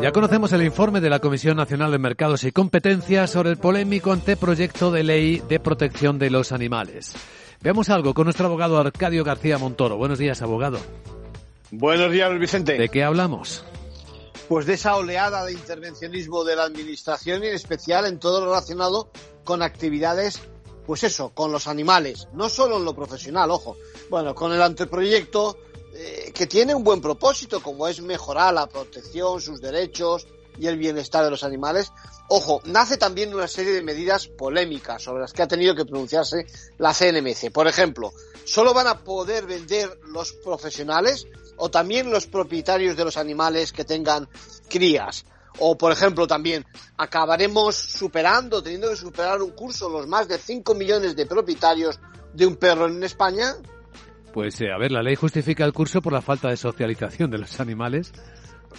Ya conocemos el informe de la Comisión Nacional de Mercados y Competencias sobre el polémico anteproyecto de ley de protección de los animales. Veamos algo con nuestro abogado Arcadio García Montoro. Buenos días, abogado. Buenos días, Vicente. ¿De qué hablamos? Pues de esa oleada de intervencionismo de la Administración y en especial en todo lo relacionado con actividades, pues eso, con los animales. No solo en lo profesional, ojo. Bueno, con el anteproyecto que tiene un buen propósito, como es mejorar la protección, sus derechos y el bienestar de los animales. Ojo, nace también una serie de medidas polémicas sobre las que ha tenido que pronunciarse la CNMC. Por ejemplo, solo van a poder vender los profesionales o también los propietarios de los animales que tengan crías. O, por ejemplo, también acabaremos superando, teniendo que superar un curso los más de 5 millones de propietarios de un perro en España pues eh, a ver, la ley justifica el curso por la falta de socialización de los animales.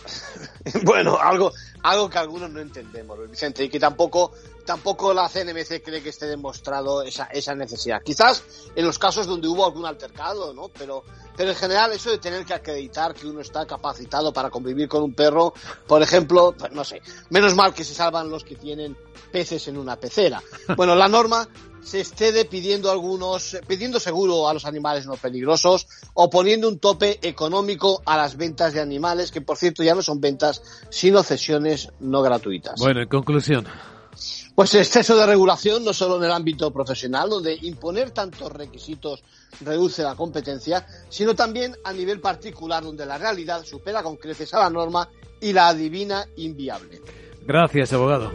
bueno, algo, algo que algunos no entendemos, Vicente, y que tampoco, tampoco la CNMC cree que esté demostrado esa, esa necesidad. Quizás en los casos donde hubo algún altercado, ¿no? Pero, pero en general eso de tener que acreditar que uno está capacitado para convivir con un perro, por ejemplo, pues no sé, menos mal que se salvan los que tienen peces en una pecera. Bueno, la norma se esté pidiendo algunos, pidiendo seguro a los animales no peligrosos o poniendo un tope económico a las ventas de animales, que por cierto ya no son ventas, sino cesiones no gratuitas. Bueno, en conclusión. Pues exceso de regulación, no solo en el ámbito profesional, donde imponer tantos requisitos reduce la competencia, sino también a nivel particular, donde la realidad supera con creces a la norma y la adivina inviable. Gracias, abogado.